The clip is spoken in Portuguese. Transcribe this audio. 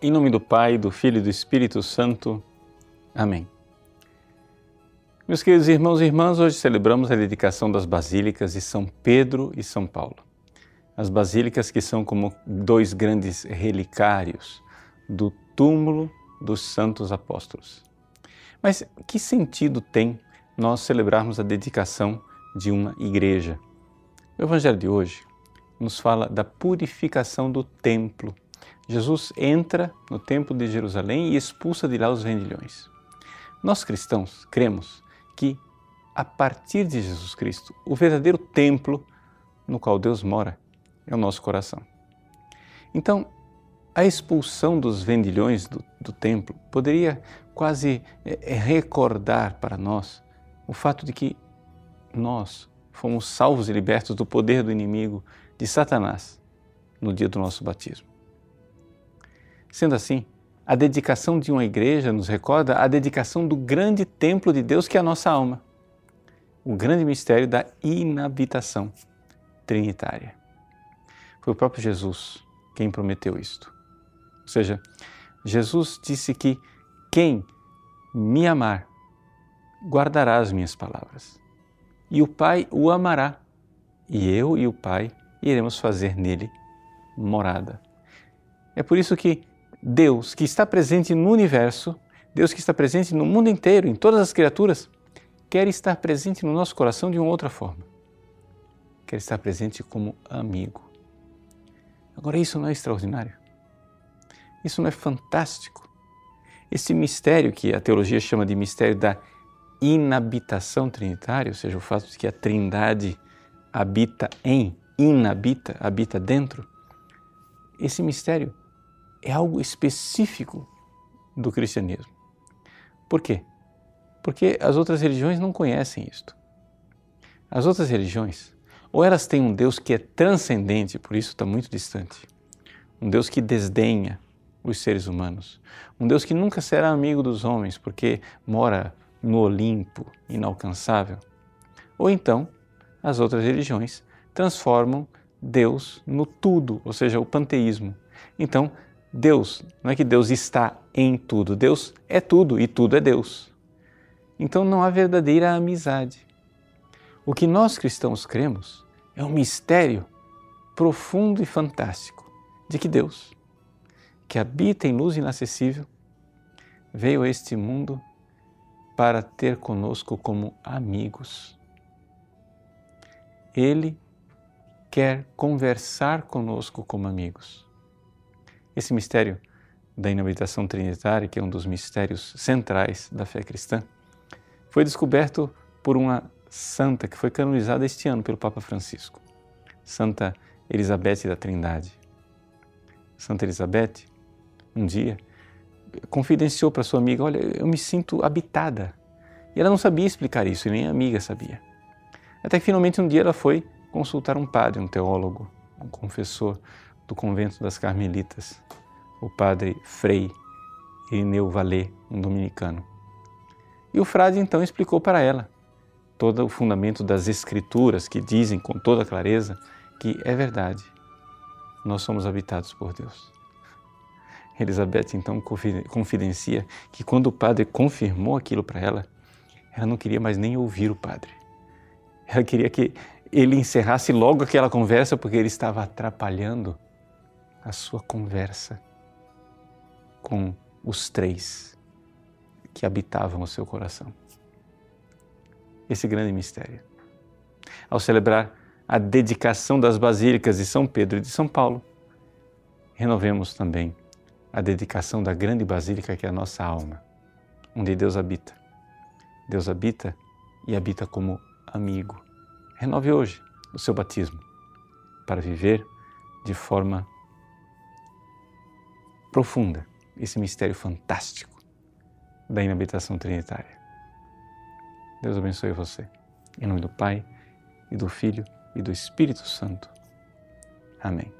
Em nome do Pai, do Filho e do Espírito Santo. Amém. Meus queridos irmãos e irmãs, hoje celebramos a dedicação das basílicas de São Pedro e São Paulo. As basílicas que são como dois grandes relicários do túmulo dos santos apóstolos. Mas que sentido tem nós celebrarmos a dedicação de uma igreja? O Evangelho de hoje nos fala da purificação do templo Jesus entra no Templo de Jerusalém e expulsa de lá os vendilhões. Nós cristãos cremos que, a partir de Jesus Cristo, o verdadeiro templo no qual Deus mora é o nosso coração. Então, a expulsão dos vendilhões do, do templo poderia quase é, recordar para nós o fato de que nós fomos salvos e libertos do poder do inimigo, de Satanás, no dia do nosso batismo. Sendo assim, a dedicação de uma igreja nos recorda a dedicação do grande templo de Deus que é a nossa alma, o grande mistério da inabitação trinitária. Foi o próprio Jesus quem prometeu isto. Ou seja, Jesus disse que quem me amar guardará as minhas palavras, e o Pai o amará, e eu e o Pai iremos fazer nele morada. É por isso que Deus que está presente no universo, Deus que está presente no mundo inteiro, em todas as criaturas, quer estar presente no nosso coração de uma outra forma. Quer estar presente como amigo. Agora, isso não é extraordinário? Isso não é fantástico? Esse mistério que a teologia chama de mistério da inabitação trinitária, ou seja, o fato de que a Trindade habita em, inabita, habita dentro, esse mistério é algo específico do cristianismo. Por quê? Porque as outras religiões não conhecem isto. As outras religiões, ou elas têm um Deus que é transcendente, por isso está muito distante, um Deus que desdenha os seres humanos, um Deus que nunca será amigo dos homens porque mora no Olimpo, inalcançável. Ou então, as outras religiões transformam Deus no tudo, ou seja, o panteísmo. Então, Deus, não é que Deus está em tudo, Deus é tudo e tudo é Deus. Então não há verdadeira amizade. O que nós cristãos cremos é um mistério profundo e fantástico de que Deus, que habita em luz inacessível, veio a este mundo para ter conosco como amigos. Ele quer conversar conosco como amigos. Esse mistério da inabitação trinitária, que é um dos mistérios centrais da fé cristã, foi descoberto por uma santa que foi canonizada este ano pelo Papa Francisco, Santa Elizabeth da Trindade. Santa Elizabeth, um dia, confidenciou para sua amiga: Olha, eu me sinto habitada. E ela não sabia explicar isso, e nem a amiga sabia. Até que finalmente um dia ela foi consultar um padre, um teólogo, um confessor, do convento das Carmelitas, o padre Frei Irineu Valé, um dominicano. E o frade então explicou para ela todo o fundamento das Escrituras que dizem com toda clareza que é verdade, nós somos habitados por Deus. Elizabeth então confidencia que quando o padre confirmou aquilo para ela, ela não queria mais nem ouvir o padre. Ela queria que ele encerrasse logo aquela conversa porque ele estava atrapalhando a sua conversa com os três que habitavam o seu coração. Esse grande mistério. Ao celebrar a dedicação das basílicas de São Pedro e de São Paulo, renovemos também a dedicação da grande basílica que é a nossa alma, onde Deus habita. Deus habita e habita como amigo. Renove hoje o seu batismo para viver de forma profunda esse mistério fantástico da inabitação trinitária. Deus abençoe você. Em nome do Pai, e do Filho, e do Espírito Santo. Amém.